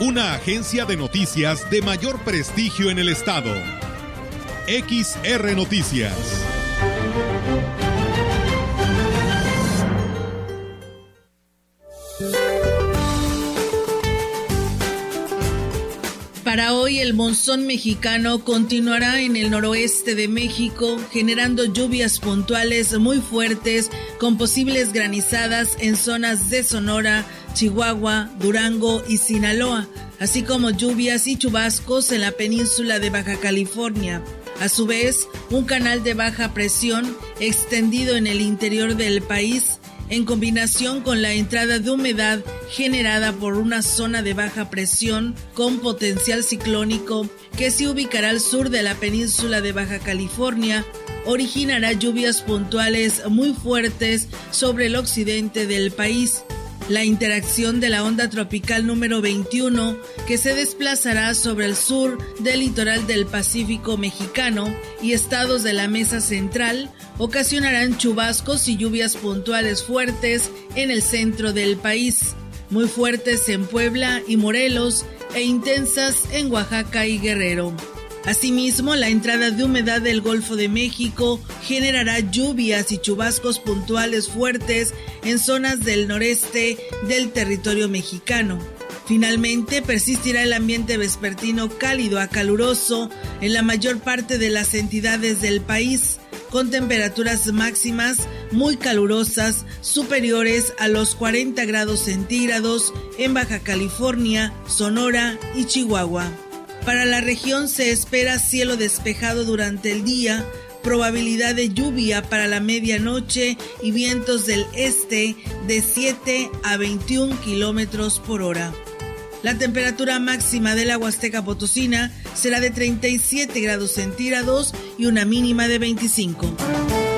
una agencia de noticias de mayor prestigio en el estado. XR Noticias. Para hoy el monzón mexicano continuará en el noroeste de México, generando lluvias puntuales muy fuertes con posibles granizadas en zonas de Sonora, Chihuahua, Durango y Sinaloa, así como lluvias y chubascos en la península de Baja California. A su vez, un canal de baja presión extendido en el interior del país, en combinación con la entrada de humedad generada por una zona de baja presión con potencial ciclónico que se ubicará al sur de la península de Baja California, originará lluvias puntuales muy fuertes sobre el occidente del país la interacción de la onda tropical número 21 que se desplazará sobre el sur del litoral del Pacífico mexicano y estados de la mesa central ocasionarán chubascos y lluvias puntuales fuertes en el centro del país, muy fuertes en Puebla y Morelos e intensas en Oaxaca y Guerrero. Asimismo, la entrada de humedad del Golfo de México generará lluvias y chubascos puntuales fuertes en zonas del noreste del territorio mexicano. Finalmente, persistirá el ambiente vespertino cálido a caluroso en la mayor parte de las entidades del país, con temperaturas máximas muy calurosas superiores a los 40 grados centígrados en Baja California, Sonora y Chihuahua. Para la región se espera cielo despejado durante el día, probabilidad de lluvia para la medianoche y vientos del este de 7 a 21 kilómetros por hora. La temperatura máxima de la Huasteca Potosina será de 37 grados centígrados y una mínima de 25.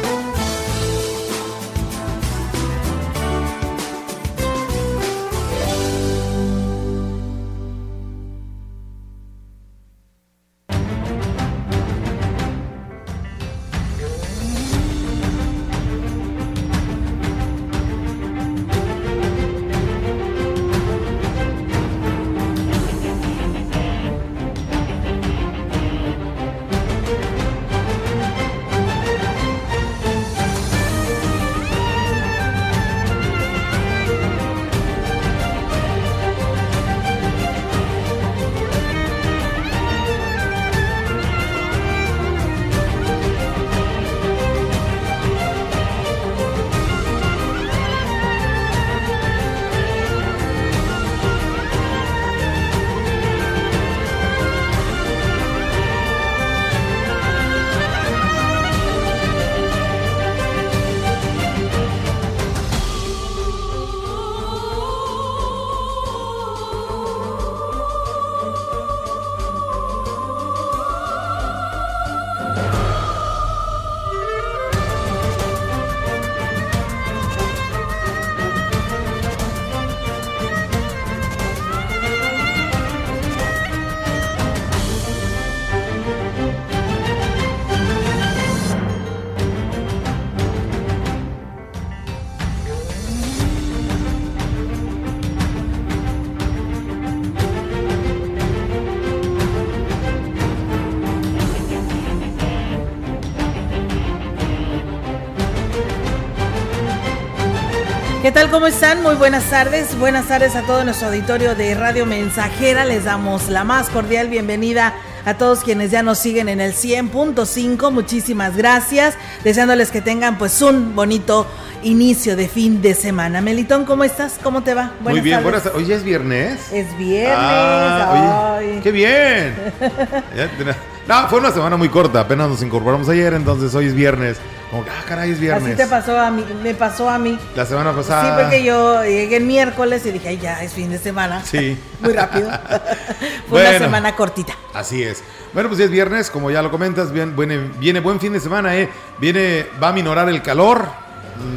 Tal? ¿Cómo están? Muy buenas tardes. Buenas tardes a todo nuestro auditorio de Radio Mensajera. Les damos la más cordial bienvenida a todos quienes ya nos siguen en el 100.5. Muchísimas gracias. Deseándoles que tengan pues un bonito inicio de fin de semana. Melitón, ¿cómo estás? ¿Cómo te va? Buenas Muy bien, buenas Hoy es viernes. Es viernes. Ah, ¡Qué bien! no, fue una semana muy corta, apenas nos incorporamos ayer, entonces hoy es viernes. Como, ah, caray, es viernes. Así te pasó a mí, me pasó a mí. La semana pasada. Sí, porque yo llegué el miércoles y dije, ay, ya, es fin de semana. Sí. muy rápido. Fue una semana cortita. Así es. Bueno, pues es viernes, como ya lo comentas, bien, viene, viene buen fin de semana, ¿eh? Viene, va a minorar el calor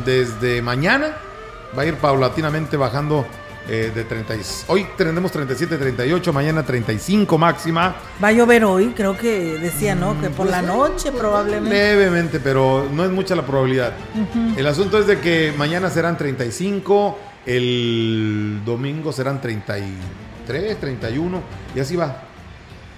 desde mañana. Va a ir paulatinamente bajando eh, de 30. Hoy tenemos 37, 38, mañana 35 máxima. Va a llover hoy, creo que decía, ¿no? Que por la pues, noche probablemente. Levemente, pero no es mucha la probabilidad. El asunto es de que mañana serán 35, el domingo serán 33, 31, y así va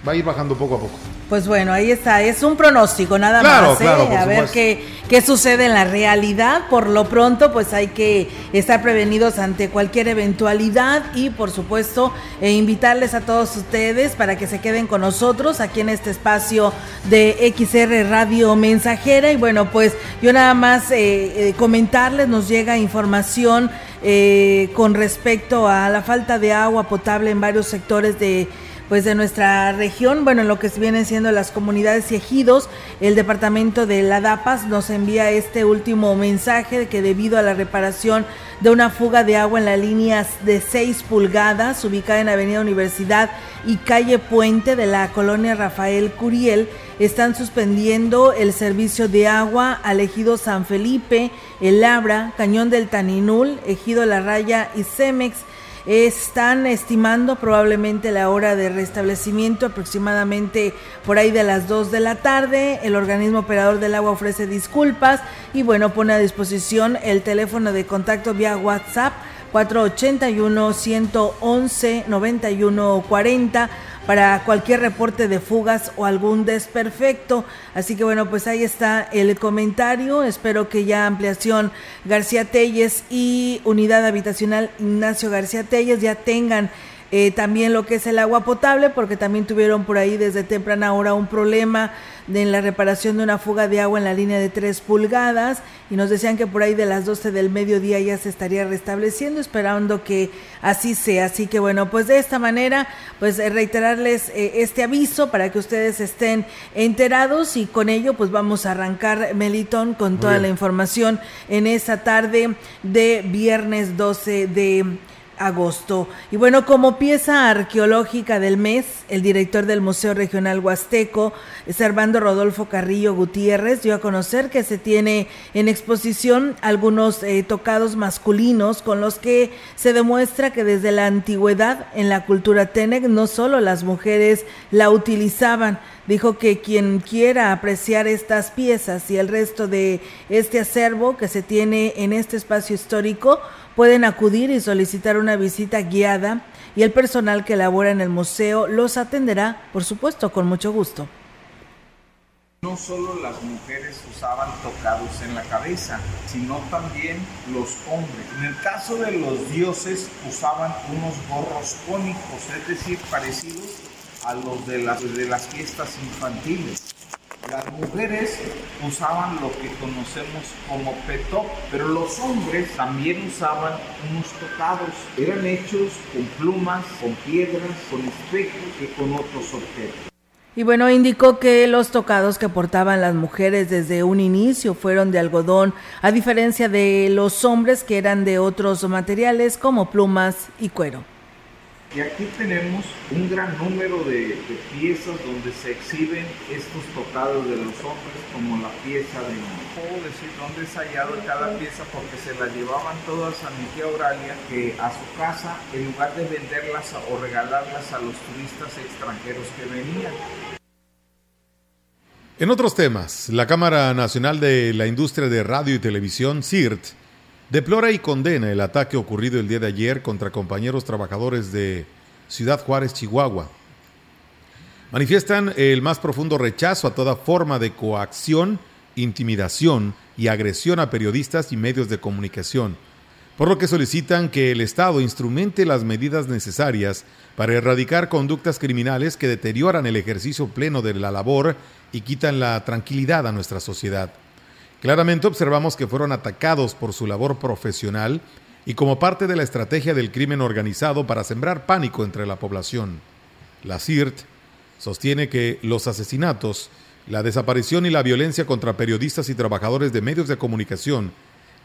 va a ir bajando poco a poco. Pues bueno, ahí está, es un pronóstico nada más, ¿eh? a ver qué, qué sucede en la realidad. Por lo pronto, pues hay que estar prevenidos ante cualquier eventualidad y por supuesto eh, invitarles a todos ustedes para que se queden con nosotros aquí en este espacio de XR Radio Mensajera. Y bueno, pues yo nada más eh, comentarles, nos llega información con respecto a la falta de agua potable en varios sectores de pues de nuestra región, bueno, en lo que vienen siendo las comunidades y ejidos, el departamento de la DAPAS nos envía este último mensaje de que debido a la reparación de una fuga de agua en las líneas de 6 pulgadas ubicada en Avenida Universidad y calle Puente de la colonia Rafael Curiel, están suspendiendo el servicio de agua al ejido San Felipe, El Labra, Cañón del Taninul, ejido La Raya y Cemex están estimando probablemente la hora de restablecimiento aproximadamente por ahí de las 2 de la tarde. El organismo operador del agua ofrece disculpas y bueno, pone a disposición el teléfono de contacto vía WhatsApp 481 111 9140 para cualquier reporte de fugas o algún desperfecto. Así que bueno, pues ahí está el comentario. Espero que ya ampliación García Telles y unidad habitacional Ignacio García Telles ya tengan eh, también lo que es el agua potable, porque también tuvieron por ahí desde temprana hora un problema en la reparación de una fuga de agua en la línea de 3 pulgadas y nos decían que por ahí de las 12 del mediodía ya se estaría restableciendo, esperando que así sea. Así que bueno, pues de esta manera, pues eh, reiterarles eh, este aviso para que ustedes estén enterados y con ello pues vamos a arrancar Melitón con toda la información en esta tarde de viernes 12 de agosto. Y bueno, como pieza arqueológica del mes, el director del Museo Regional Huasteco, Servando Rodolfo Carrillo Gutiérrez, dio a conocer que se tiene en exposición algunos eh, tocados masculinos con los que se demuestra que desde la antigüedad en la cultura Tenec no solo las mujeres la utilizaban, dijo que quien quiera apreciar estas piezas y el resto de este acervo que se tiene en este espacio histórico, pueden acudir y solicitar una visita guiada y el personal que labora en el museo los atenderá, por supuesto, con mucho gusto. No solo las mujeres usaban tocados en la cabeza, sino también los hombres. En el caso de los dioses usaban unos gorros cónicos, es decir, parecidos a los de las, de las fiestas infantiles. Las mujeres usaban lo que conocemos como petó, pero los hombres también usaban unos tocados. Eran hechos con plumas, con piedras, con espejos y con otros objetos. Y bueno, indicó que los tocados que portaban las mujeres desde un inicio fueron de algodón, a diferencia de los hombres que eran de otros materiales como plumas y cuero. Y aquí tenemos un gran número de, piezas donde se exhiben estos tocados de los hombres, como la pieza de... Puedo decir dónde es hallado cada pieza porque se las llevaban todas a mi tía Auralia, que a su casa, en lugar de venderlas o regalarlas a los turistas extranjeros que venían. En otros temas, la Cámara Nacional de la Industria de Radio y Televisión, CIRT, Deplora y condena el ataque ocurrido el día de ayer contra compañeros trabajadores de Ciudad Juárez, Chihuahua. Manifiestan el más profundo rechazo a toda forma de coacción, intimidación y agresión a periodistas y medios de comunicación, por lo que solicitan que el Estado instrumente las medidas necesarias para erradicar conductas criminales que deterioran el ejercicio pleno de la labor y quitan la tranquilidad a nuestra sociedad. Claramente observamos que fueron atacados por su labor profesional y como parte de la estrategia del crimen organizado para sembrar pánico entre la población. La CIRT sostiene que los asesinatos, la desaparición y la violencia contra periodistas y trabajadores de medios de comunicación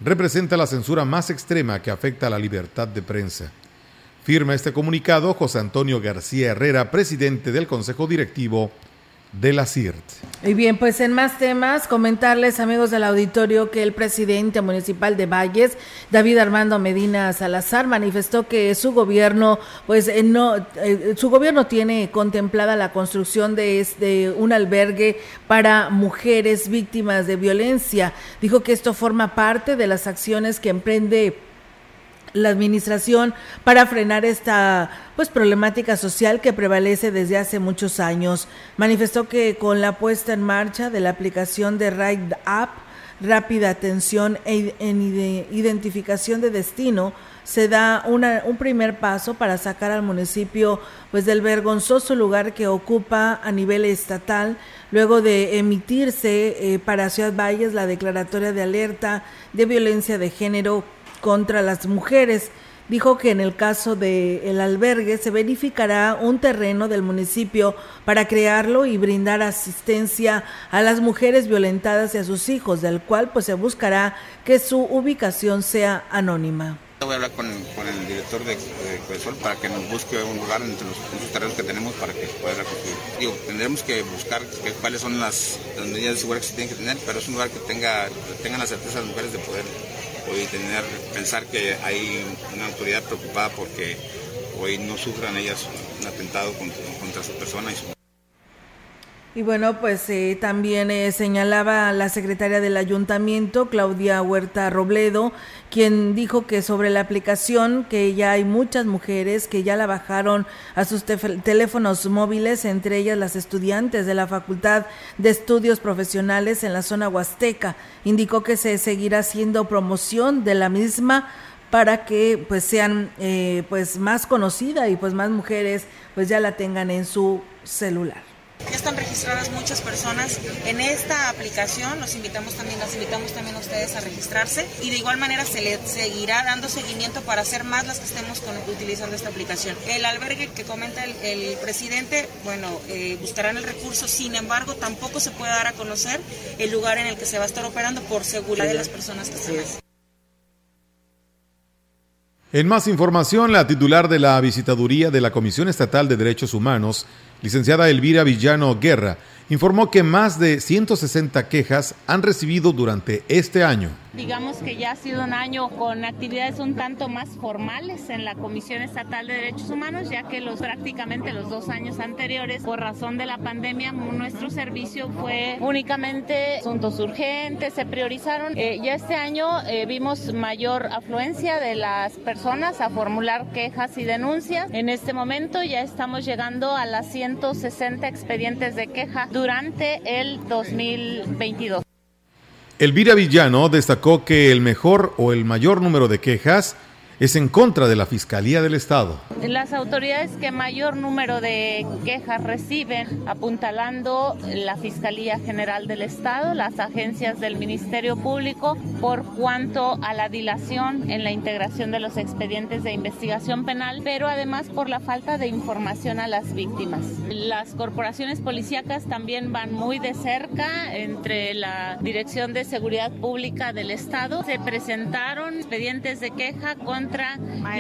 representa la censura más extrema que afecta a la libertad de prensa. Firma este comunicado José Antonio García Herrera, presidente del Consejo Directivo de la CIRT. Y bien, pues en más temas, comentarles, amigos del auditorio, que el presidente municipal de Valles, David Armando Medina Salazar, manifestó que su gobierno, pues eh, no, eh, su gobierno tiene contemplada la construcción de este, un albergue para mujeres víctimas de violencia. Dijo que esto forma parte de las acciones que emprende la administración para frenar esta pues problemática social que prevalece desde hace muchos años. Manifestó que con la puesta en marcha de la aplicación de Ride App, rápida atención e en identificación de destino, se da una, un primer paso para sacar al municipio pues del vergonzoso lugar que ocupa a nivel estatal luego de emitirse eh, para Ciudad Valles la declaratoria de alerta de violencia de género contra las mujeres. Dijo que en el caso del el albergue se verificará un terreno del municipio para crearlo y brindar asistencia a las mujeres violentadas y a sus hijos, del cual pues se buscará que su ubicación sea anónima. Voy a hablar con, el director de, de para que nos busque un lugar entre los, terrenos que tenemos para que pueda reconstruir. Digo, tendremos que buscar cuáles son las, medidas de seguridad que se tienen que tener, pero es un lugar que tenga, tengan la certeza las mujeres de poder hoy tener, pensar que hay una autoridad preocupada porque hoy no sufran ellas un atentado contra, contra su persona y su y bueno, pues eh, también eh, señalaba la secretaria del ayuntamiento, Claudia Huerta Robledo, quien dijo que sobre la aplicación, que ya hay muchas mujeres que ya la bajaron a sus teléfonos móviles, entre ellas las estudiantes de la Facultad de Estudios Profesionales en la zona huasteca. Indicó que se seguirá haciendo promoción de la misma para que pues sean eh, pues más conocida y pues más mujeres pues ya la tengan en su celular. Ya están registradas muchas personas en esta aplicación. Los invitamos también, las invitamos también a ustedes a registrarse y de igual manera se le seguirá dando seguimiento para hacer más las que estemos con, utilizando esta aplicación. El albergue que comenta el, presidente, bueno, eh, buscarán el recurso. Sin embargo, tampoco se puede dar a conocer el lugar en el que se va a estar operando por seguridad de las personas que están ahí. En más información, la titular de la visitaduría de la Comisión Estatal de Derechos Humanos, licenciada Elvira Villano Guerra, informó que más de 160 quejas han recibido durante este año. Digamos que ya ha sido un año con actividades un tanto más formales en la Comisión Estatal de Derechos Humanos, ya que los prácticamente los dos años anteriores, por razón de la pandemia, nuestro servicio fue únicamente asuntos urgentes, se priorizaron. Eh, ya este año eh, vimos mayor afluencia de las personas a formular quejas y denuncias. En este momento ya estamos llegando a las 160 expedientes de queja durante el 2022. Elvira Villano destacó que el mejor o el mayor número de quejas es en contra de la Fiscalía del Estado. Las autoridades que mayor número de quejas reciben, apuntalando la Fiscalía General del Estado, las agencias del Ministerio Público, por cuanto a la dilación en la integración de los expedientes de investigación penal, pero además por la falta de información a las víctimas. Las corporaciones policíacas también van muy de cerca entre la Dirección de Seguridad Pública del Estado. Se presentaron expedientes de queja contra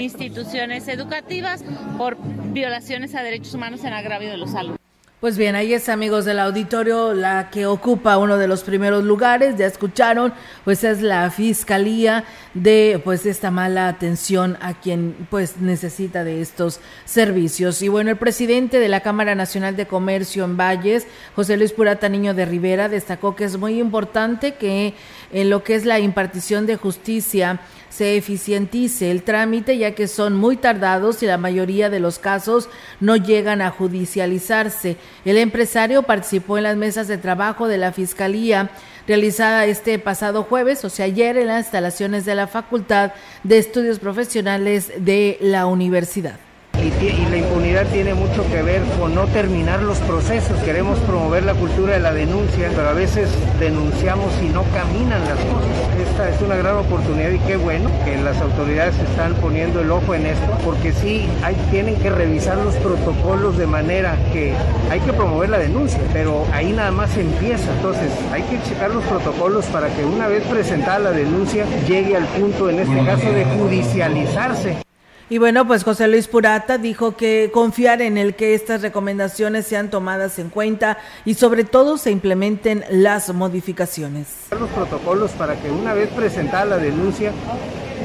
instituciones educativas por violaciones a derechos humanos en agravio de los alumnos. Pues bien, ahí es amigos del auditorio, la que ocupa uno de los primeros lugares, ya escucharon, pues es la fiscalía de pues esta mala atención a quien pues necesita de estos servicios. Y bueno, el presidente de la Cámara Nacional de Comercio en Valles, José Luis Purata Niño de Rivera, destacó que es muy importante que en lo que es la impartición de justicia se eficientice el trámite ya que son muy tardados y la mayoría de los casos no llegan a judicializarse. El empresario participó en las mesas de trabajo de la Fiscalía realizada este pasado jueves, o sea, ayer en las instalaciones de la Facultad de Estudios Profesionales de la Universidad y, la impunidad tiene mucho que ver con no terminar los procesos. Queremos promover la cultura de la denuncia, pero a veces denunciamos y no caminan las cosas. Esta es una gran oportunidad y qué bueno que las autoridades están poniendo el ojo en esto, porque sí hay, tienen que revisar los protocolos de manera que hay que promover la denuncia, pero ahí nada más empieza. Entonces hay que checar los protocolos para que una vez presentada la denuncia llegue al punto, en este caso, de judicializarse. Y bueno, pues José Luis Purata dijo que confiar en el que estas recomendaciones sean tomadas en cuenta y sobre todo se implementen las modificaciones. Los protocolos para que una vez presentada la denuncia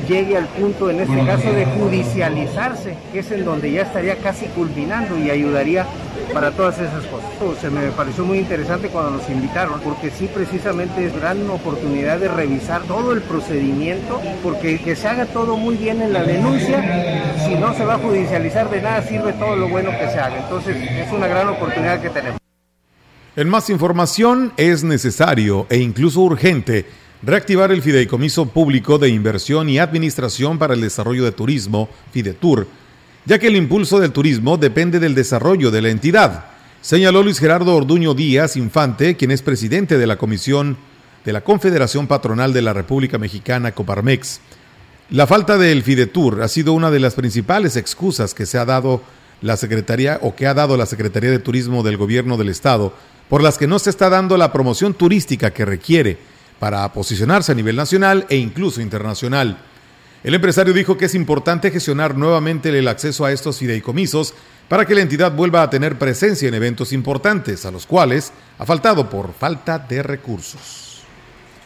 llegue al punto, en este caso, de judicializarse, que es en donde ya estaría casi culminando y ayudaría para todas esas cosas. Se me pareció muy interesante cuando nos invitaron, porque sí precisamente es gran oportunidad de revisar todo el procedimiento, porque que se haga todo muy bien en la denuncia, si no se va a judicializar de nada sirve todo lo bueno que se haga. Entonces es una gran oportunidad que tenemos. En más información es necesario e incluso urgente reactivar el Fideicomiso Público de Inversión y Administración para el Desarrollo de Turismo, Fidetur, ya que el impulso del turismo depende del desarrollo de la entidad, señaló Luis Gerardo Orduño Díaz Infante, quien es presidente de la Comisión de la Confederación Patronal de la República Mexicana, Coparmex. La falta del Fidetur ha sido una de las principales excusas que se ha dado la Secretaría o que ha dado la Secretaría de Turismo del Gobierno del Estado, por las que no se está dando la promoción turística que requiere para posicionarse a nivel nacional e incluso internacional. El empresario dijo que es importante gestionar nuevamente el acceso a estos fideicomisos para que la entidad vuelva a tener presencia en eventos importantes, a los cuales ha faltado por falta de recursos.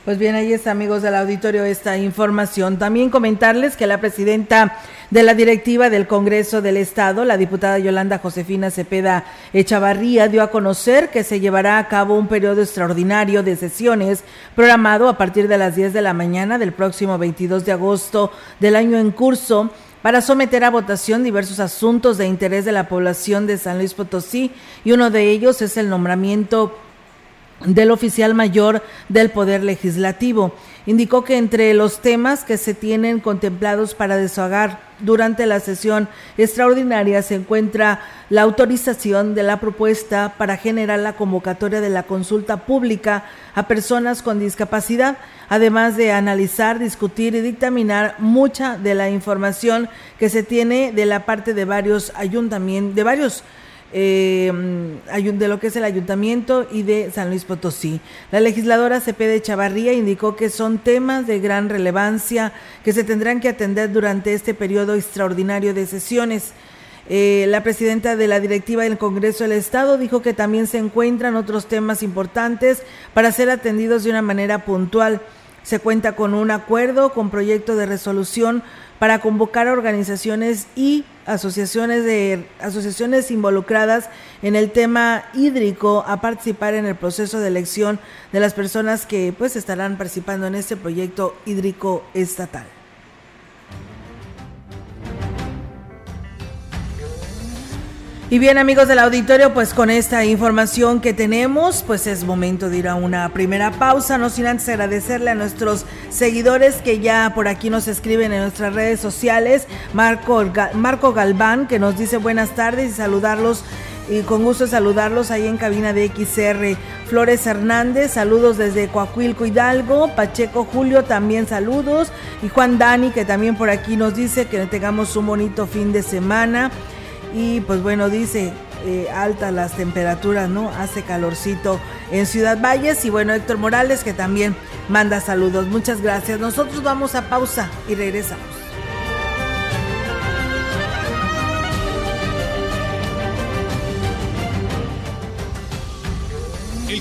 Pues bien, ahí está, amigos del auditorio, esta información. También comentarles que la presidenta de la directiva del Congreso del Estado, la diputada Yolanda Josefina Cepeda Echavarría, dio a conocer que se llevará a cabo un periodo extraordinario de sesiones programado a partir de las 10 de la mañana del próximo 22 de agosto del año en curso para someter a votación diversos asuntos de interés de la población de San Luis Potosí y uno de ellos es el nombramiento del oficial mayor del Poder Legislativo. Indicó que entre los temas que se tienen contemplados para deshogar durante la sesión extraordinaria se encuentra la autorización de la propuesta para generar la convocatoria de la consulta pública a personas con discapacidad, además de analizar, discutir y dictaminar mucha de la información que se tiene de la parte de varios ayuntamientos, de varios eh, de lo que es el ayuntamiento y de San Luis Potosí. La legisladora Cepede Chavarría indicó que son temas de gran relevancia que se tendrán que atender durante este periodo extraordinario de sesiones. Eh, la presidenta de la directiva del Congreso del Estado dijo que también se encuentran otros temas importantes para ser atendidos de una manera puntual. Se cuenta con un acuerdo con proyecto de resolución para convocar a organizaciones y asociaciones de asociaciones involucradas en el tema hídrico a participar en el proceso de elección de las personas que pues estarán participando en este proyecto hídrico estatal. Y bien amigos del auditorio, pues con esta información que tenemos, pues es momento de ir a una primera pausa, no sin antes agradecerle a nuestros seguidores que ya por aquí nos escriben en nuestras redes sociales, Marco, Marco Galván, que nos dice buenas tardes y saludarlos y con gusto saludarlos ahí en cabina de XR. Flores Hernández, saludos desde Coahuilco Hidalgo. Pacheco Julio, también saludos. Y Juan Dani, que también por aquí nos dice que tengamos un bonito fin de semana y pues bueno, dice eh, altas las temperaturas, ¿no? Hace calorcito en Ciudad Valles y bueno, Héctor Morales que también manda saludos. Muchas gracias. Nosotros vamos a pausa y regresamos.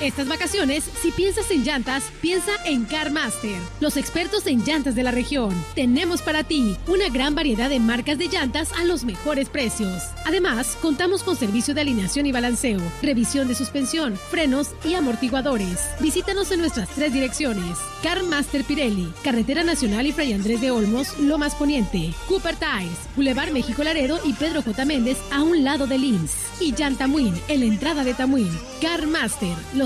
Estas vacaciones, si piensas en llantas, piensa en CarMaster, los expertos en llantas de la región. Tenemos para ti una gran variedad de marcas de llantas a los mejores precios. Además, contamos con servicio de alineación y balanceo, revisión de suspensión, frenos y amortiguadores. Visítanos en nuestras tres direcciones. CarMaster Pirelli, Carretera Nacional y Fray Andrés de Olmos, Lomas Poniente. Cooper Tires, Boulevard México Laredo y Pedro J. Méndez a un lado de Lins. Y Llantamuin, en la entrada de Tamuín. CarMaster, los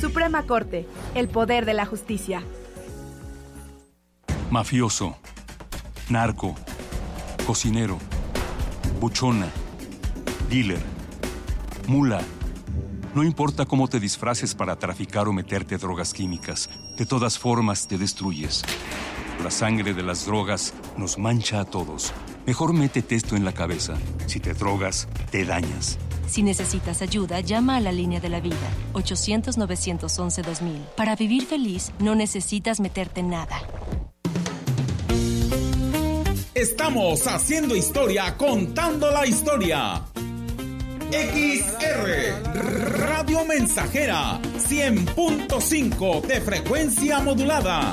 Suprema Corte, el poder de la justicia. Mafioso, narco, cocinero, buchona, dealer, mula. No importa cómo te disfraces para traficar o meterte drogas químicas, de todas formas te destruyes. La sangre de las drogas nos mancha a todos. Mejor métete esto en la cabeza. Si te drogas, te dañas. Si necesitas ayuda, llama a la línea de la vida, 800-911-2000. Para vivir feliz, no necesitas meterte en nada. Estamos haciendo historia, contando la historia. XR Radio Mensajera 100.5 de frecuencia modulada.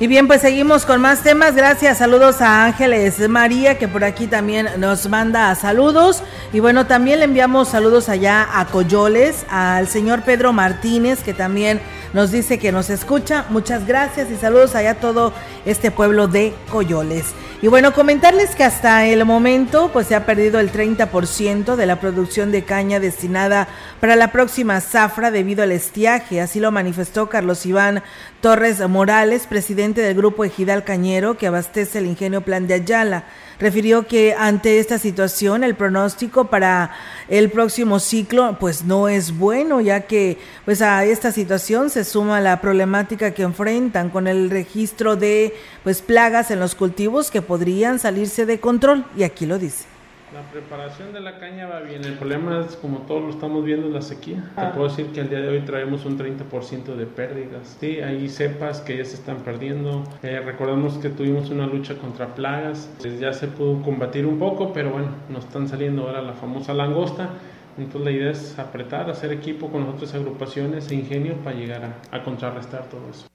Y bien, pues seguimos con más temas. Gracias, saludos a Ángeles María, que por aquí también nos manda saludos. Y bueno, también le enviamos saludos allá a Coyoles, al señor Pedro Martínez, que también nos dice que nos escucha. Muchas gracias y saludos allá a todo este pueblo de Coyoles. Y bueno, comentarles que hasta el momento pues se ha perdido el 30% de la producción de caña destinada para la próxima zafra debido al estiaje, así lo manifestó Carlos Iván Torres Morales, presidente del grupo Ejidal Cañero que abastece el ingenio Plan de Ayala refirió que ante esta situación el pronóstico para el próximo ciclo pues no es bueno ya que pues a esta situación se suma la problemática que enfrentan con el registro de pues plagas en los cultivos que podrían salirse de control y aquí lo dice. La preparación de la caña va bien. El problema es, como todos lo estamos viendo, la sequía. Te ah. puedo decir que al día de hoy traemos un 30% de pérdidas. Sí, hay cepas que ya se están perdiendo. Eh, recordamos que tuvimos una lucha contra plagas. Pues ya se pudo combatir un poco, pero bueno, nos están saliendo ahora la famosa langosta. Entonces la idea es apretar, hacer equipo con otras agrupaciones e ingenio para llegar a contrarrestar todo eso.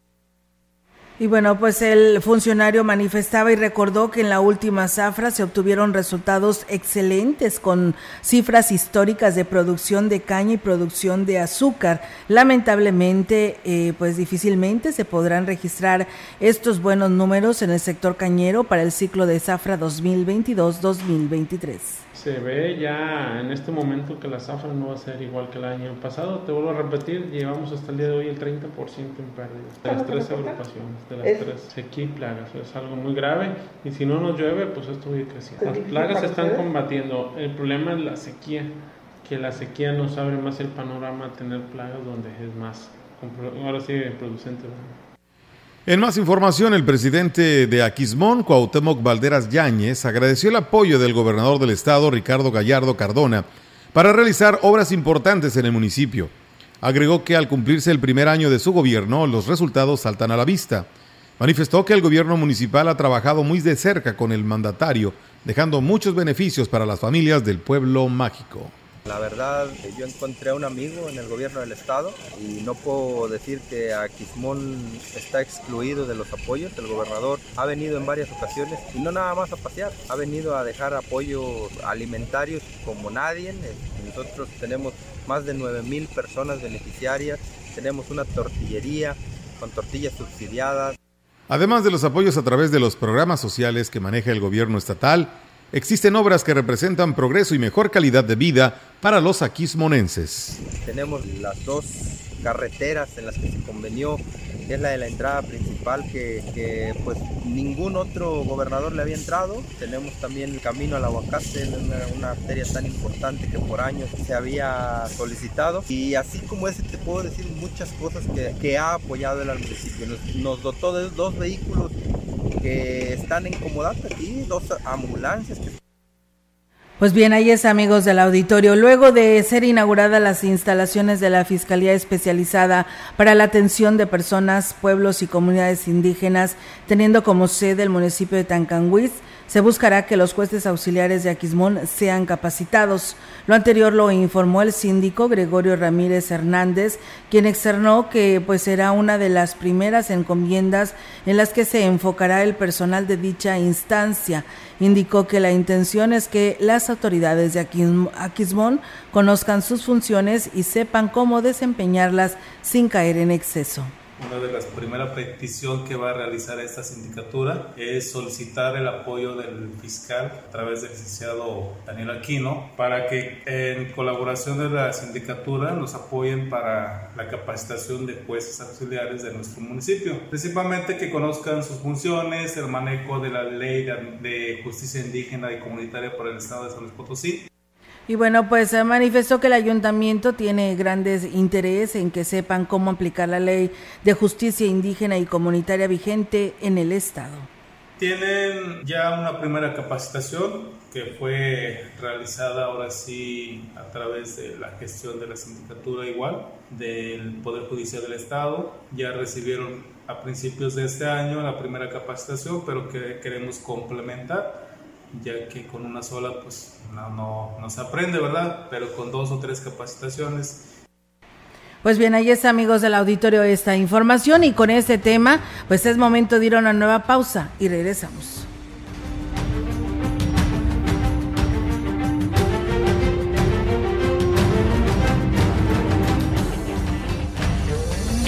Y bueno, pues el funcionario manifestaba y recordó que en la última zafra se obtuvieron resultados excelentes con cifras históricas de producción de caña y producción de azúcar. Lamentablemente, eh, pues difícilmente se podrán registrar estos buenos números en el sector cañero para el ciclo de zafra 2022-2023 se ve ya en este momento que la zafra no va a ser igual que el año pasado. Te vuelvo a repetir, llevamos hasta el día de hoy el 30% en pérdidas de las tres agrupaciones, de las tres sequía y plagas. Es algo muy grave y si no nos llueve, pues esto ir creciendo. Las plagas se están combatiendo. El problema es la sequía, que la sequía nos abre más el panorama a tener plagas donde es más, ahora sí, producente. En más información, el presidente de Aquismón, Cuauhtémoc Valderas Yáñez, agradeció el apoyo del gobernador del estado, Ricardo Gallardo Cardona, para realizar obras importantes en el municipio. Agregó que al cumplirse el primer año de su gobierno, los resultados saltan a la vista. Manifestó que el gobierno municipal ha trabajado muy de cerca con el mandatario, dejando muchos beneficios para las familias del pueblo mágico. La verdad, yo encontré a un amigo en el gobierno del estado y no puedo decir que Aquismón está excluido de los apoyos. El gobernador ha venido en varias ocasiones y no nada más a pasear, ha venido a dejar apoyos alimentarios como nadie. Nosotros tenemos más de 9 mil personas beneficiarias, tenemos una tortillería con tortillas subsidiadas. Además de los apoyos a través de los programas sociales que maneja el gobierno estatal, existen obras que representan progreso y mejor calidad de vida para los aquismonenses. Tenemos las dos carreteras en las que se convenió, que es la de la entrada principal, que, pues ningún otro gobernador le había entrado. Tenemos también el camino al aguacate, una, una, arteria tan importante que por años se había solicitado. Y así como ese te puedo decir muchas cosas que, que ha apoyado el municipio. Nos, nos dotó de dos vehículos que están en comodato aquí, dos ambulancias pues bien, ahí es amigos del auditorio. Luego de ser inauguradas las instalaciones de la Fiscalía Especializada para la Atención de Personas, Pueblos y Comunidades Indígenas, teniendo como sede el municipio de Tancanhuiz, se buscará que los jueces auxiliares de Aquismón sean capacitados. Lo anterior lo informó el síndico Gregorio Ramírez Hernández, quien externó que pues será una de las primeras encomiendas en las que se enfocará el personal de dicha instancia. Indicó que la intención es que las autoridades de Aquismón conozcan sus funciones y sepan cómo desempeñarlas sin caer en exceso. Una de las primeras peticiones que va a realizar esta sindicatura es solicitar el apoyo del fiscal a través del licenciado Daniel Aquino para que en colaboración de la sindicatura nos apoyen para la capacitación de jueces auxiliares de nuestro municipio. Principalmente que conozcan sus funciones, el manejo de la ley de justicia indígena y comunitaria por el estado de San Luis Potosí y bueno, pues manifestó que el ayuntamiento tiene grandes interés en que sepan cómo aplicar la ley de justicia indígena y comunitaria vigente en el Estado. Tienen ya una primera capacitación que fue realizada ahora sí a través de la gestión de la sindicatura igual del Poder Judicial del Estado. Ya recibieron a principios de este año la primera capacitación, pero que queremos complementar ya que con una sola pues no, no, se aprende, ¿verdad? Pero con dos o tres capacitaciones pues bien, ahí está, amigos del auditorio, esta información y con este tema, pues es momento de ir a una nueva pausa y regresamos.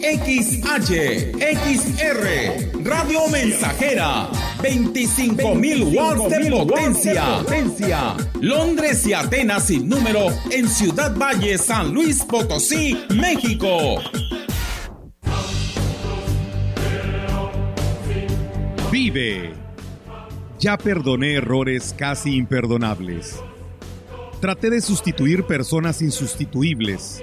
XH, XR, Radio Mensajera, 25.000 watts de potencia. Londres y Atenas sin número en Ciudad Valle, San Luis Potosí, México. Vive. Ya perdoné errores casi imperdonables. Traté de sustituir personas insustituibles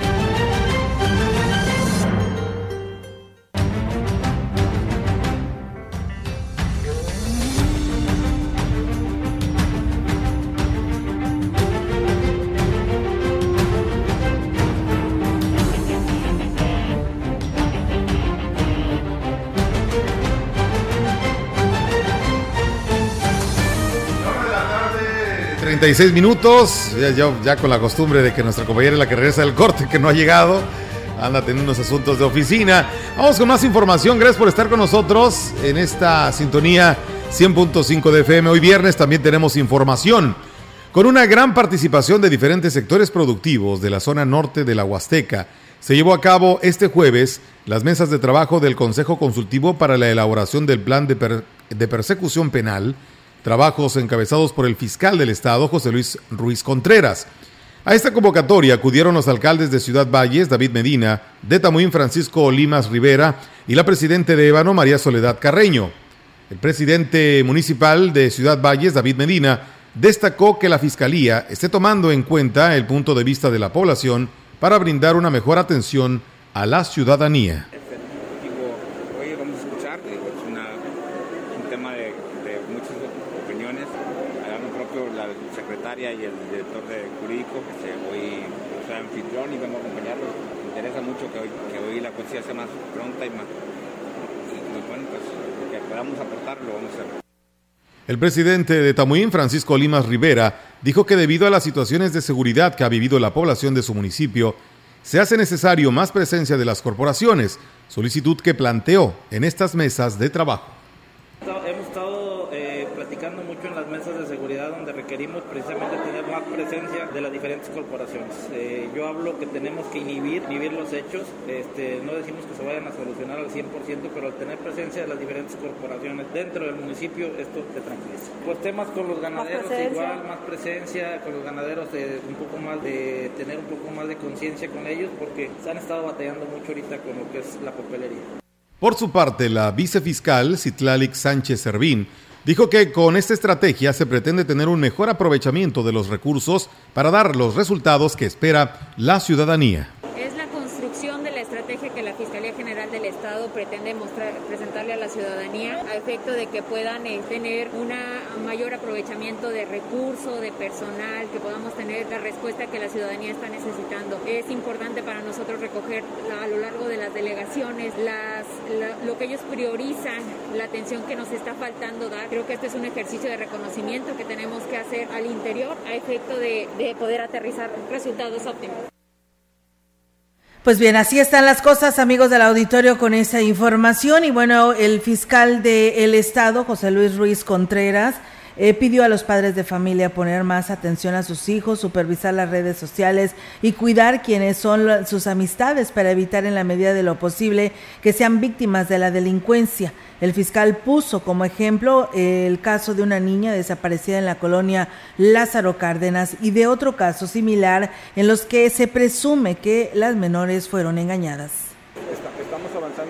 Seis minutos, ya, ya, con la costumbre de que nuestra compañera es la que regresa del corte, que no ha llegado, anda teniendo unos asuntos de oficina. Vamos con más información, gracias por estar con nosotros en esta sintonía 100.5 de FM. Hoy viernes también tenemos información. Con una gran participación de diferentes sectores productivos de la zona norte de la Huasteca, se llevó a cabo este jueves las mesas de trabajo del Consejo Consultivo para la elaboración del Plan de, de Persecución Penal trabajos encabezados por el fiscal del Estado, José Luis Ruiz Contreras. A esta convocatoria acudieron los alcaldes de Ciudad Valles, David Medina, de Tamuín, Francisco Limas Rivera y la presidente de Ébano, María Soledad Carreño. El presidente municipal de Ciudad Valles, David Medina, destacó que la Fiscalía esté tomando en cuenta el punto de vista de la población para brindar una mejor atención a la ciudadanía. El presidente de Tamuín, Francisco Limas Rivera, dijo que debido a las situaciones de seguridad que ha vivido la población de su municipio, se hace necesario más presencia de las corporaciones, solicitud que planteó en estas mesas de trabajo. Hemos estado eh, platicando mucho en las mesas de seguridad donde requerimos precisamente tener más presencia de las diferentes corporaciones. Eh, yo hablo que tenemos que inhibir, inhibir los hechos, este, no decimos que se vayan a solucionar al 100%, pero al tener presencia de las diferentes corporaciones dentro del municipio, esto te tranquiliza. Pues temas con los ganaderos igual, más presencia, con los ganaderos de un poco más de tener un poco más de conciencia con ellos, porque se han estado batallando mucho ahorita con lo que es la papelería. Por su parte, la vicefiscal Citlalic Sánchez Servín dijo que con esta estrategia se pretende tener un mejor aprovechamiento de los recursos para dar los resultados que espera la ciudadanía que la Fiscalía General del Pretende mostrar, presentarle a la ciudadanía a efecto de que puedan eh, tener un mayor aprovechamiento de recursos, de personal, que podamos tener la respuesta que la ciudadanía está necesitando. Es importante para nosotros recoger a lo largo de las delegaciones las, lo que ellos priorizan, la atención que nos está faltando dar. Creo que este es un ejercicio de reconocimiento que tenemos que hacer al interior a efecto de, de poder aterrizar resultados óptimos. Pues bien, así están las cosas, amigos del auditorio, con esa información. Y bueno, el fiscal del Estado, José Luis Ruiz Contreras, eh, pidió a los padres de familia poner más atención a sus hijos, supervisar las redes sociales y cuidar quienes son sus amistades para evitar en la medida de lo posible que sean víctimas de la delincuencia. El fiscal puso como ejemplo el caso de una niña desaparecida en la colonia Lázaro Cárdenas y de otro caso similar en los que se presume que las menores fueron engañadas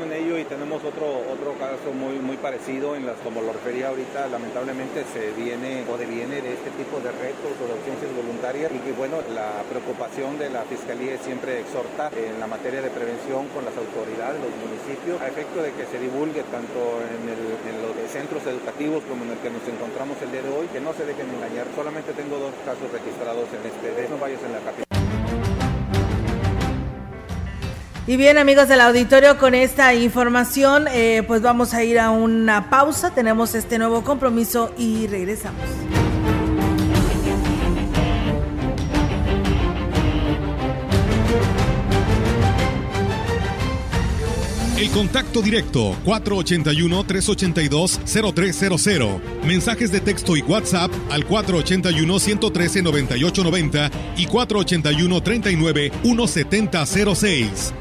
en ello y tenemos otro, otro caso muy, muy parecido en las, como lo refería ahorita, lamentablemente se viene o deviene de este tipo de retos o de ausencias voluntarias y que bueno, la preocupación de la Fiscalía es siempre exhortar en la materia de prevención con las autoridades, los municipios, a efecto de que se divulgue tanto en, los centros educativos como en el que nos encontramos el día de hoy, que no se dejen engañar. Solamente tengo dos casos registrados en este, de no vayas en la capital. Y bien amigos del auditorio, con esta información eh, pues vamos a ir a una pausa, tenemos este nuevo compromiso y regresamos. El contacto directo 481-382-0300. Mensajes de texto y WhatsApp al 481-113-9890 y 481-39-1706.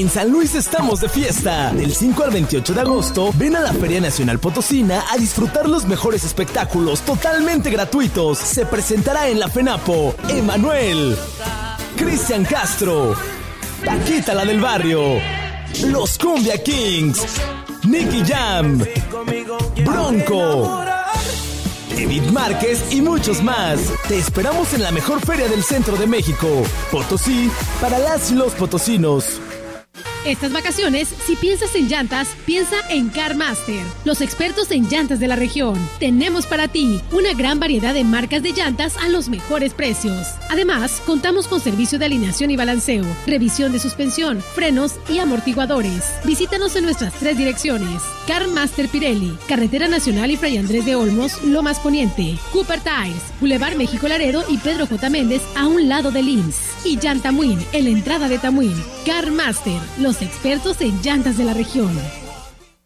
En San Luis estamos de fiesta. Del 5 al 28 de agosto, ven a la Feria Nacional Potosina a disfrutar los mejores espectáculos totalmente gratuitos. Se presentará en la FENAPO Emanuel, Cristian Castro, Paquita la del barrio, Los Cumbia Kings, Nicky Jam, Bronco. Edith Márquez y muchos más. Te esperamos en la mejor feria del centro de México, Potosí, para las y los potosinos. Estas vacaciones, si piensas en llantas, piensa en CarMaster, los expertos en llantas de la región. Tenemos para ti una gran variedad de marcas de llantas a los mejores precios. Además, contamos con servicio de alineación y balanceo, revisión de suspensión, frenos y amortiguadores. Visítanos en nuestras tres direcciones. CarMaster Pirelli, Carretera Nacional y Fray Andrés de Olmos, Lomas Poniente. Cooper Tires, Boulevard México Laredo y Pedro J. Méndez a un lado de Lins. Y Llantamuin, en la entrada de Tamuín. CarMaster, los expertos en llantas de la región.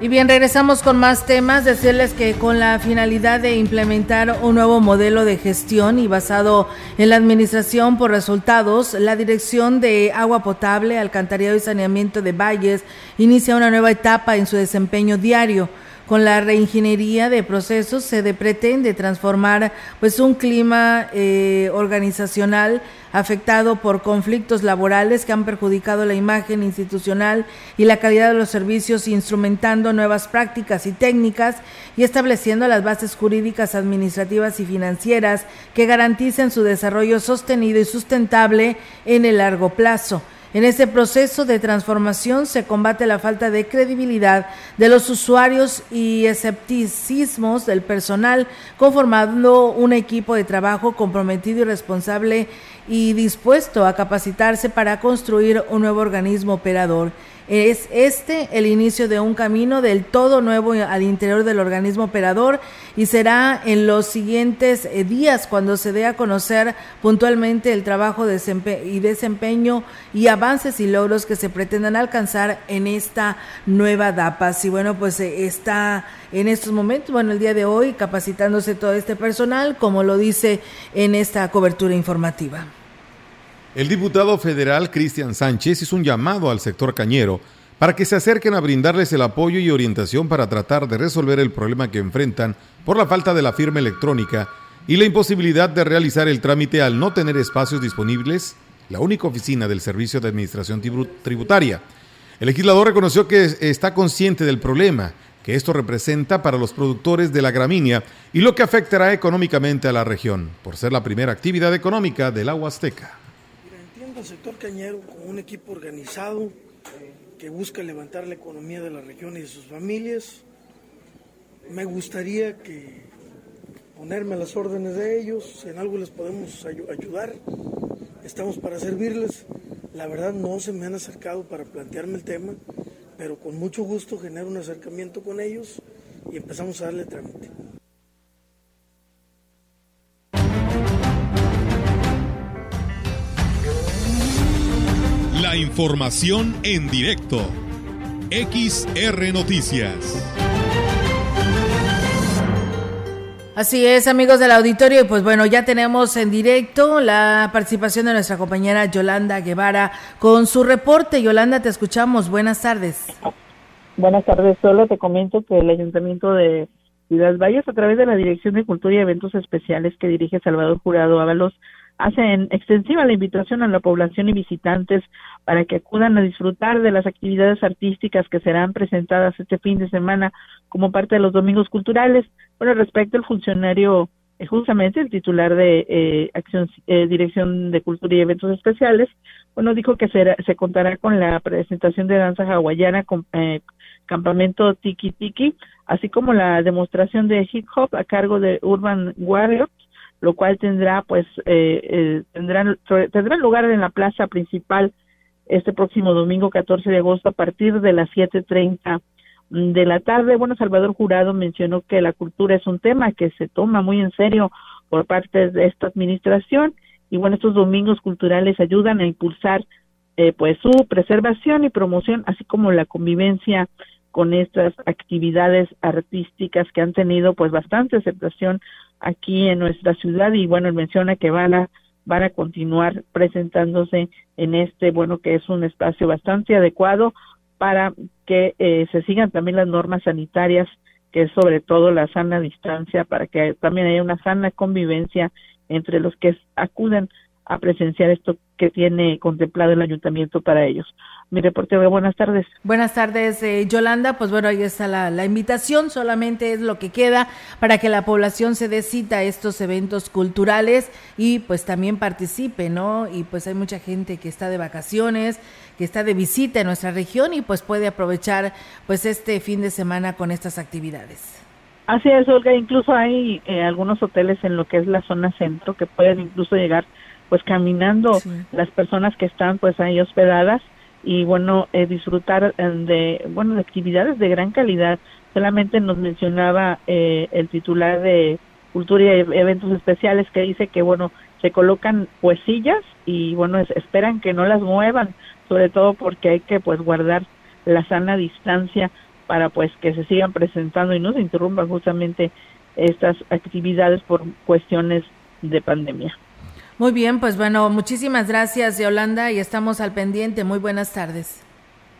Y bien, regresamos con más temas. Decirles que con la finalidad de implementar un nuevo modelo de gestión y basado en la administración por resultados, la Dirección de Agua Potable, Alcantarillado y Saneamiento de Valles inicia una nueva etapa en su desempeño diario. Con la reingeniería de procesos se de pretende transformar pues un clima eh, organizacional afectado por conflictos laborales que han perjudicado la imagen institucional y la calidad de los servicios, instrumentando nuevas prácticas y técnicas y estableciendo las bases jurídicas, administrativas y financieras que garanticen su desarrollo sostenido y sustentable en el largo plazo. En este proceso de transformación se combate la falta de credibilidad de los usuarios y escepticismos del personal, conformando un equipo de trabajo comprometido y responsable y dispuesto a capacitarse para construir un nuevo organismo operador. Es este el inicio de un camino del todo nuevo al interior del organismo operador y será en los siguientes eh, días cuando se dé a conocer puntualmente el trabajo y desempeño y avances y logros que se pretendan alcanzar en esta nueva DAPAS. Y bueno, pues eh, está en estos momentos, bueno, el día de hoy capacitándose todo este personal, como lo dice en esta cobertura informativa. El diputado federal Cristian Sánchez hizo un llamado al sector cañero para que se acerquen a brindarles el apoyo y orientación para tratar de resolver el problema que enfrentan por la falta de la firma electrónica y la imposibilidad de realizar el trámite al no tener espacios disponibles, la única oficina del Servicio de Administración Tributaria. El legislador reconoció que está consciente del problema que esto representa para los productores de la gramínea y lo que afectará económicamente a la región, por ser la primera actividad económica del agua azteca al sector cañero con un equipo organizado que busca levantar la economía de la región y de sus familias. Me gustaría que ponerme a las órdenes de ellos, en algo les podemos ayudar, estamos para servirles. La verdad no se me han acercado para plantearme el tema, pero con mucho gusto genero un acercamiento con ellos y empezamos a darle trámite. La información en directo. XR Noticias. Así es, amigos del auditorio, y pues bueno, ya tenemos en directo la participación de nuestra compañera Yolanda Guevara con su reporte. Yolanda, te escuchamos. Buenas tardes. Buenas tardes. Solo te comento que el Ayuntamiento de Ciudad Valles, a través de la Dirección de Cultura y Eventos Especiales que dirige Salvador Jurado Ábalos, hacen extensiva la invitación a la población y visitantes para que acudan a disfrutar de las actividades artísticas que serán presentadas este fin de semana como parte de los domingos culturales. Bueno, respecto al funcionario, eh, justamente el titular de eh, acción, eh, Dirección de Cultura y Eventos Especiales, bueno, dijo que se contará con la presentación de danza hawaiana con campamento Tiki Tiki, así como la demostración de hip hop a cargo de Urban Warriors lo cual tendrá pues eh, eh, tendrán tendrá lugar en la plaza principal este próximo domingo 14 de agosto a partir de las 7:30 de la tarde. Bueno, Salvador Jurado mencionó que la cultura es un tema que se toma muy en serio por parte de esta administración y bueno, estos domingos culturales ayudan a impulsar eh, pues su preservación y promoción, así como la convivencia con estas actividades artísticas que han tenido pues bastante aceptación aquí en nuestra ciudad. Y bueno, menciona que van a van a continuar presentándose en este, bueno, que es un espacio bastante adecuado para que eh, se sigan también las normas sanitarias, que es sobre todo la sana distancia, para que también haya una sana convivencia entre los que acuden a presenciar esto que tiene contemplado el ayuntamiento para ellos. Mi reporte, buenas tardes. Buenas tardes, eh, Yolanda. Pues bueno, ahí está la, la, invitación, solamente es lo que queda para que la población se dé cita a estos eventos culturales y pues también participe, ¿no? Y pues hay mucha gente que está de vacaciones, que está de visita en nuestra región y pues puede aprovechar pues este fin de semana con estas actividades. Así es, Olga, incluso hay eh, algunos hoteles en lo que es la zona centro que pueden incluso llegar pues caminando las personas que están pues ahí hospedadas y bueno eh, disfrutar eh, de bueno de actividades de gran calidad solamente nos mencionaba eh, el titular de Cultura y Eventos Especiales que dice que, bueno, se colocan pues sillas y, bueno, esperan que no las muevan, sobre todo porque hay que pues guardar la sana distancia para pues que se sigan presentando y no se interrumpan justamente estas actividades por cuestiones de pandemia. Muy bien, pues bueno, muchísimas gracias Yolanda y estamos al pendiente. Muy buenas tardes.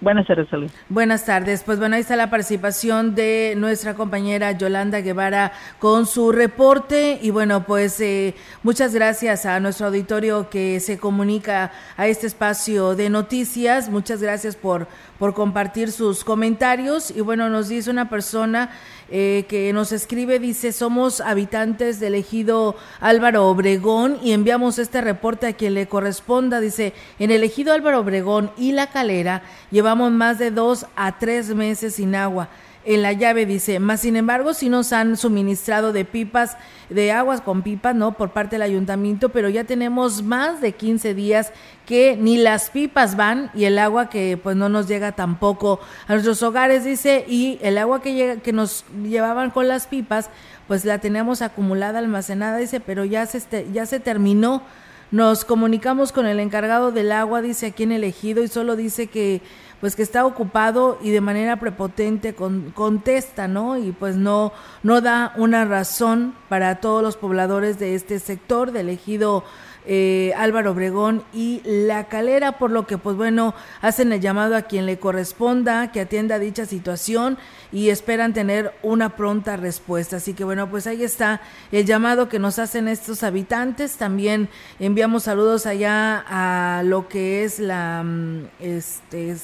Buenas tardes, salud. Buenas tardes. Pues bueno, ahí está la participación de nuestra compañera Yolanda Guevara con su reporte. Y bueno, pues eh, muchas gracias a nuestro auditorio que se comunica a este espacio de noticias. Muchas gracias por, por compartir sus comentarios. Y bueno, nos dice una persona eh, que nos escribe, dice, somos habitantes del ejido Álvaro Obregón y enviamos este reporte a quien le corresponda. Dice, en el ejido Álvaro Obregón y La Calera llevamos más de dos a tres meses sin agua en la llave dice, más sin embargo si nos han suministrado de pipas, de aguas con pipas, ¿no? Por parte del ayuntamiento, pero ya tenemos más de 15 días que ni las pipas van y el agua que pues no nos llega tampoco a nuestros hogares, dice, y el agua que, llega, que nos llevaban con las pipas, pues la tenemos acumulada, almacenada, dice, pero ya se, este, ya se terminó. Nos comunicamos con el encargado del agua, dice aquí en el ejido, y solo dice que pues que está ocupado y de manera prepotente contesta, ¿no? Y pues no, no da una razón para todos los pobladores de este sector, del ejido eh, Álvaro Obregón y La Calera, por lo que pues bueno, hacen el llamado a quien le corresponda que atienda dicha situación y esperan tener una pronta respuesta. Así que bueno, pues ahí está el llamado que nos hacen estos habitantes. También enviamos saludos allá a lo que es la mm, este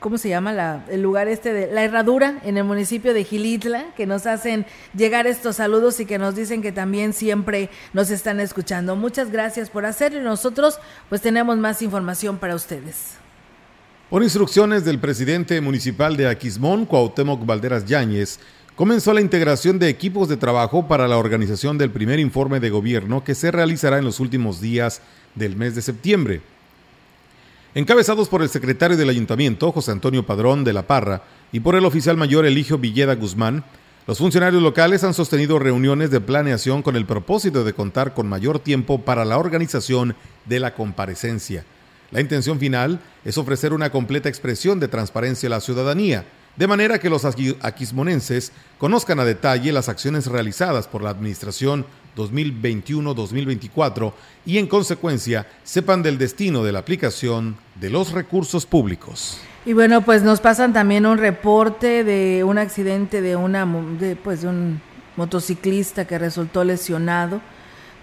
¿cómo se llama la, el lugar este de la herradura en el municipio de Gilitla? Que nos hacen llegar estos saludos y que nos dicen que también siempre nos están escuchando. Muchas gracias por hacerlo y nosotros pues tenemos más información para ustedes. Por instrucciones del presidente municipal de Aquismón, Cuauhtémoc Valderas Yáñez, comenzó la integración de equipos de trabajo para la organización del primer informe de gobierno que se realizará en los últimos días del mes de septiembre. Encabezados por el secretario del ayuntamiento, José Antonio Padrón de la Parra, y por el oficial mayor Eligio Villeda Guzmán, los funcionarios locales han sostenido reuniones de planeación con el propósito de contar con mayor tiempo para la organización de la comparecencia. La intención final es ofrecer una completa expresión de transparencia a la ciudadanía, de manera que los aquismonenses conozcan a detalle las acciones realizadas por la Administración 2021-2024 y en consecuencia sepan del destino de la aplicación de los recursos públicos. Y bueno, pues nos pasan también un reporte de un accidente de una pues de un motociclista que resultó lesionado.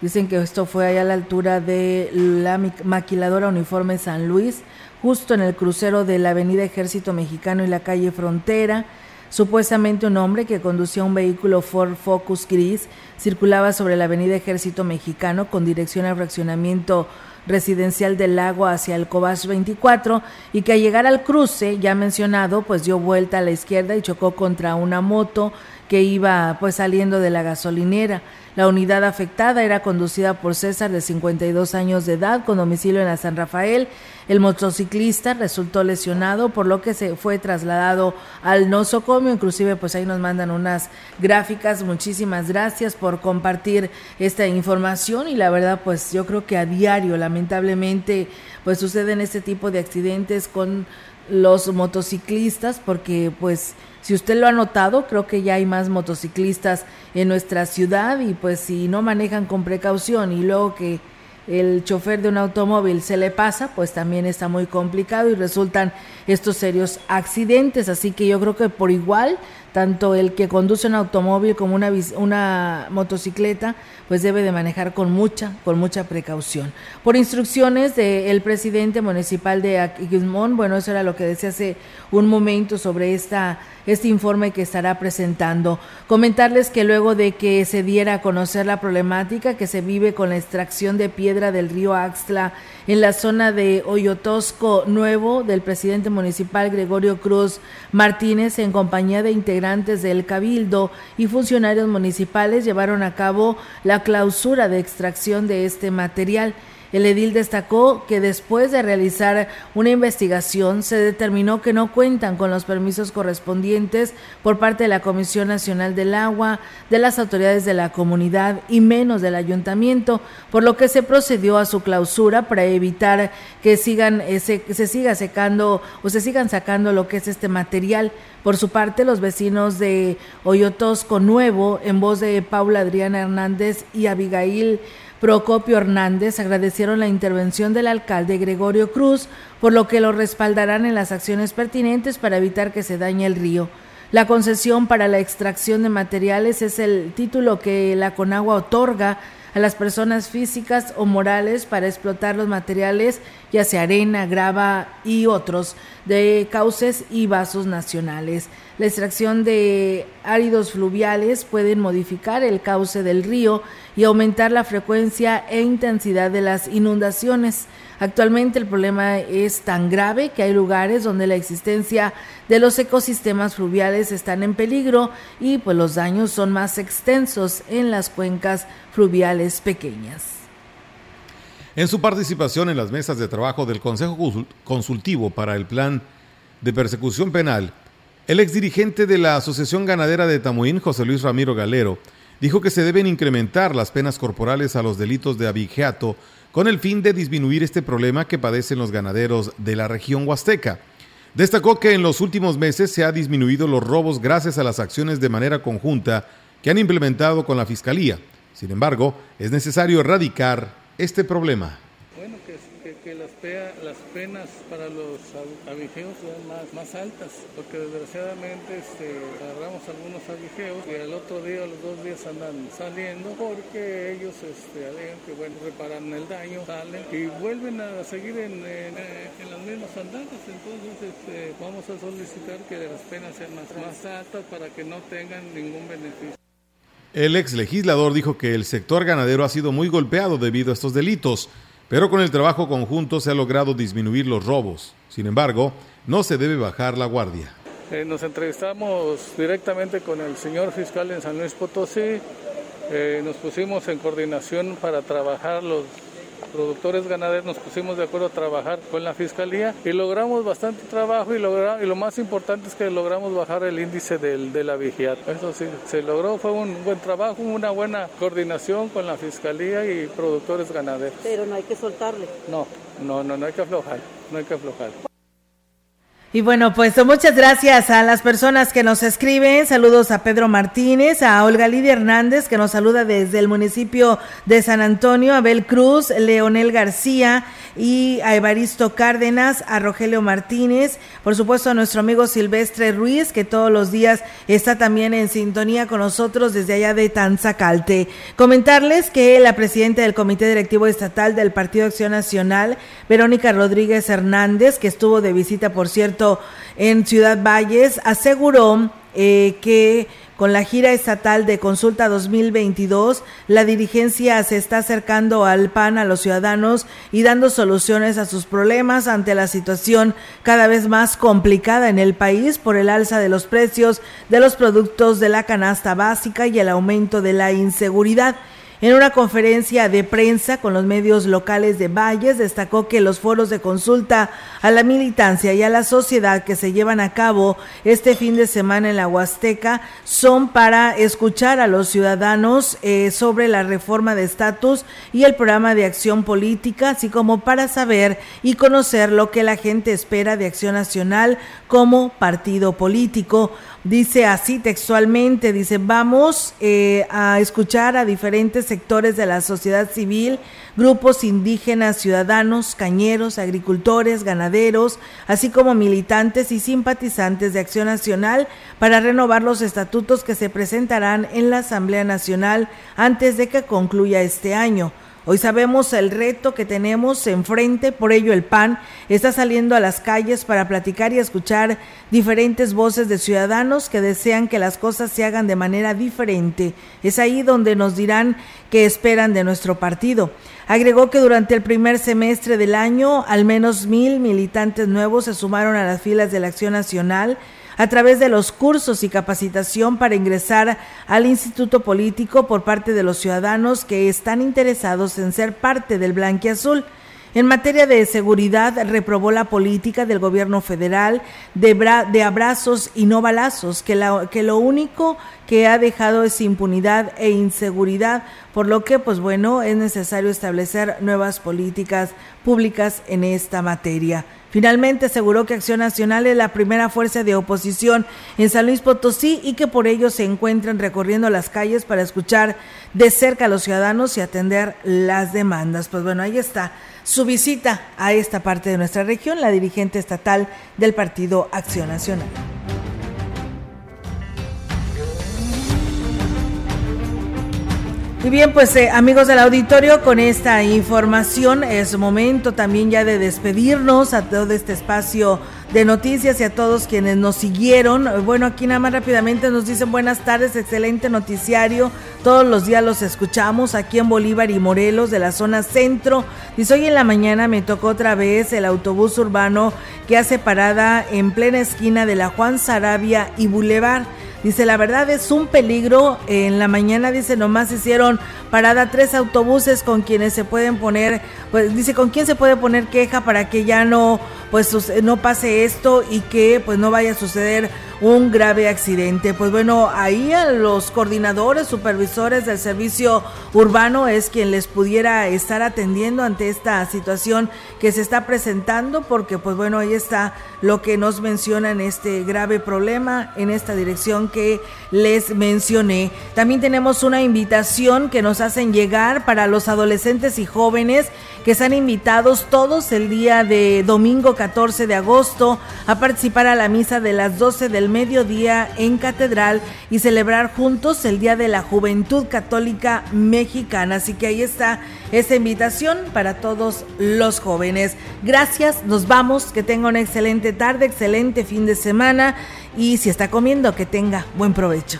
Dicen que esto fue allá a la altura de la maquiladora Uniforme San Luis, justo en el crucero de la Avenida Ejército Mexicano y la calle Frontera. Supuestamente un hombre que conducía un vehículo Ford Focus gris circulaba sobre la avenida Ejército Mexicano con dirección al fraccionamiento residencial del lago hacia el Cobach 24 y que al llegar al cruce ya mencionado pues dio vuelta a la izquierda y chocó contra una moto que iba pues saliendo de la gasolinera. La unidad afectada era conducida por César de 52 años de edad con domicilio en la San Rafael. El motociclista resultó lesionado por lo que se fue trasladado al nosocomio. Inclusive pues ahí nos mandan unas gráficas. Muchísimas gracias por compartir esta información y la verdad pues yo creo que a diario lamentablemente pues suceden este tipo de accidentes con los motociclistas porque pues si usted lo ha notado, creo que ya hay más motociclistas en nuestra ciudad y pues si no manejan con precaución y luego que el chofer de un automóvil se le pasa, pues también está muy complicado y resultan estos serios accidentes. Así que yo creo que por igual tanto el que conduce un automóvil como una, motocicleta, pues debe de manejar con mucha, con mucha precaución. Por instrucciones del presidente municipal de Aquismón, bueno, eso era lo que decía hace un momento sobre esta, este informe que estará presentando. Comentarles que luego de que se diera a conocer la problemática que se vive con la extracción de piedra del río Axtla en la zona de Hoyotosco Nuevo del presidente municipal Gregorio Cruz Martínez en compañía de integrantes del Cabildo y funcionarios municipales llevaron a cabo la clausura de extracción de este material. El edil destacó que después de realizar una investigación se determinó que no cuentan con los permisos correspondientes por parte de la Comisión Nacional del Agua, de las autoridades de la comunidad y menos del ayuntamiento, por lo que se procedió a su clausura para evitar que sigan se siga secando o se sigan sacando lo que es este material. Por su parte, los vecinos de Hoyotosco Nuevo, en voz de Paula Adriana Hernández y Abigail Procopio Hernández, agradecieron la intervención del alcalde Gregorio Cruz, por lo que lo respaldarán en las acciones pertinentes para evitar que se dañe el río. La concesión para la extracción de materiales es el título que la Conagua otorga a las personas físicas o morales para explotar los materiales, ya sea arena, grava y otros, de cauces y vasos nacionales. La extracción de áridos fluviales pueden modificar el cauce del río y aumentar la frecuencia e intensidad de las inundaciones. Actualmente el problema es tan grave que hay lugares donde la existencia de los ecosistemas fluviales están en peligro y pues los daños son más extensos en las cuencas fluviales pequeñas. En su participación en las mesas de trabajo del Consejo Consultivo para el Plan de Persecución Penal, el exdirigente de la Asociación Ganadera de Tamuín, José Luis Ramiro Galero, dijo que se deben incrementar las penas corporales a los delitos de abigeato con el fin de disminuir este problema que padecen los ganaderos de la región huasteca. Destacó que en los últimos meses se ha disminuido los robos gracias a las acciones de manera conjunta que han implementado con la Fiscalía. Sin embargo, es necesario erradicar este problema las, penas para los abigeos sean más, altas, porque desgraciadamente este, agarramos algunos abigeos y al otro día, los dos días andan saliendo porque ellos este, que bueno, reparan el daño, salen y vuelven a seguir en, en, las mismas andanzas. Entonces este, vamos a solicitar que las penas sean más altas para que no tengan ningún beneficio. El ex legislador dijo que el sector ganadero ha sido muy golpeado debido a estos delitos pero con el trabajo conjunto se ha logrado disminuir los robos. Sin embargo, no se debe bajar la guardia. Eh, nos entrevistamos directamente con el señor fiscal en San Luis Potosí. Eh, nos pusimos en coordinación para trabajar los productores ganaderos nos pusimos de acuerdo a trabajar con la fiscalía y logramos bastante trabajo y, logra, y lo más importante es que logramos bajar el índice del, de la vigiato. Eso sí, se logró, fue un buen trabajo, una buena coordinación con la fiscalía y productores ganaderos. Pero no hay que soltarle. No, no, no, no hay que aflojar, no hay que aflojar. Y bueno, pues muchas gracias a las personas que nos escriben. Saludos a Pedro Martínez, a Olga Lidia Hernández, que nos saluda desde el municipio de San Antonio, a Abel Cruz, Leonel García y a Evaristo Cárdenas, a Rogelio Martínez, por supuesto a nuestro amigo Silvestre Ruiz, que todos los días está también en sintonía con nosotros desde allá de Tanzacalte. Comentarles que la presidenta del Comité Directivo Estatal del Partido Acción Nacional, Verónica Rodríguez Hernández, que estuvo de visita, por cierto, en Ciudad Valles, aseguró eh, que con la gira estatal de consulta 2022, la dirigencia se está acercando al PAN a los ciudadanos y dando soluciones a sus problemas ante la situación cada vez más complicada en el país por el alza de los precios de los productos de la canasta básica y el aumento de la inseguridad. En una conferencia de prensa con los medios locales de Valles, destacó que los foros de consulta a la militancia y a la sociedad que se llevan a cabo este fin de semana en la Huasteca son para escuchar a los ciudadanos eh, sobre la reforma de estatus y el programa de acción política, así como para saber y conocer lo que la gente espera de Acción Nacional como partido político. Dice así textualmente, dice, vamos eh, a escuchar a diferentes sectores de la sociedad civil, grupos indígenas, ciudadanos, cañeros, agricultores, ganaderos, así como militantes y simpatizantes de Acción Nacional para renovar los estatutos que se presentarán en la Asamblea Nacional antes de que concluya este año. Hoy sabemos el reto que tenemos enfrente, por ello el PAN está saliendo a las calles para platicar y escuchar diferentes voces de ciudadanos que desean que las cosas se hagan de manera diferente. Es ahí donde nos dirán qué esperan de nuestro partido. Agregó que durante el primer semestre del año al menos mil militantes nuevos se sumaron a las filas de la Acción Nacional a través de los cursos y capacitación para ingresar al Instituto Político por parte de los ciudadanos que están interesados en ser parte del Blanquiazul. En materia de seguridad, reprobó la política del gobierno federal de, de abrazos y no balazos, que, la, que lo único que ha dejado es impunidad e inseguridad, por lo que, pues bueno, es necesario establecer nuevas políticas públicas en esta materia. Finalmente aseguró que Acción Nacional es la primera fuerza de oposición en San Luis Potosí y que por ello se encuentran recorriendo las calles para escuchar de cerca a los ciudadanos y atender las demandas. Pues bueno, ahí está su visita a esta parte de nuestra región, la dirigente estatal del Partido Acción Nacional. Y bien, pues eh, amigos del auditorio, con esta información es momento también ya de despedirnos a todo este espacio de noticias y a todos quienes nos siguieron. Bueno, aquí nada más rápidamente nos dicen buenas tardes, excelente noticiario. Todos los días los escuchamos aquí en Bolívar y Morelos de la zona centro. Dice, hoy en la mañana me tocó otra vez el autobús urbano que hace parada en plena esquina de la Juan Sarabia y Boulevard. Dice, la verdad es un peligro. En la mañana, dice, nomás hicieron parada tres autobuses con quienes se pueden poner, pues dice, con quién se puede poner queja para que ya no, pues no pase esto y que pues no vaya a suceder un grave accidente. Pues bueno, ahí a los coordinadores, supervisores del servicio urbano es quien les pudiera estar atendiendo ante esta situación que se está presentando, porque pues bueno, ahí está lo que nos menciona en este grave problema, en esta dirección que les mencioné. También tenemos una invitación que nos hacen llegar para los adolescentes y jóvenes que están invitados todos el día de domingo 14 de agosto a participar a la misa de las 12 del mediodía en Catedral y celebrar juntos el Día de la Juventud Católica Mexicana. Así que ahí está esta invitación para todos los jóvenes. Gracias, nos vamos, que tenga una excelente tarde, excelente fin de semana y si está comiendo, que tenga buen provecho.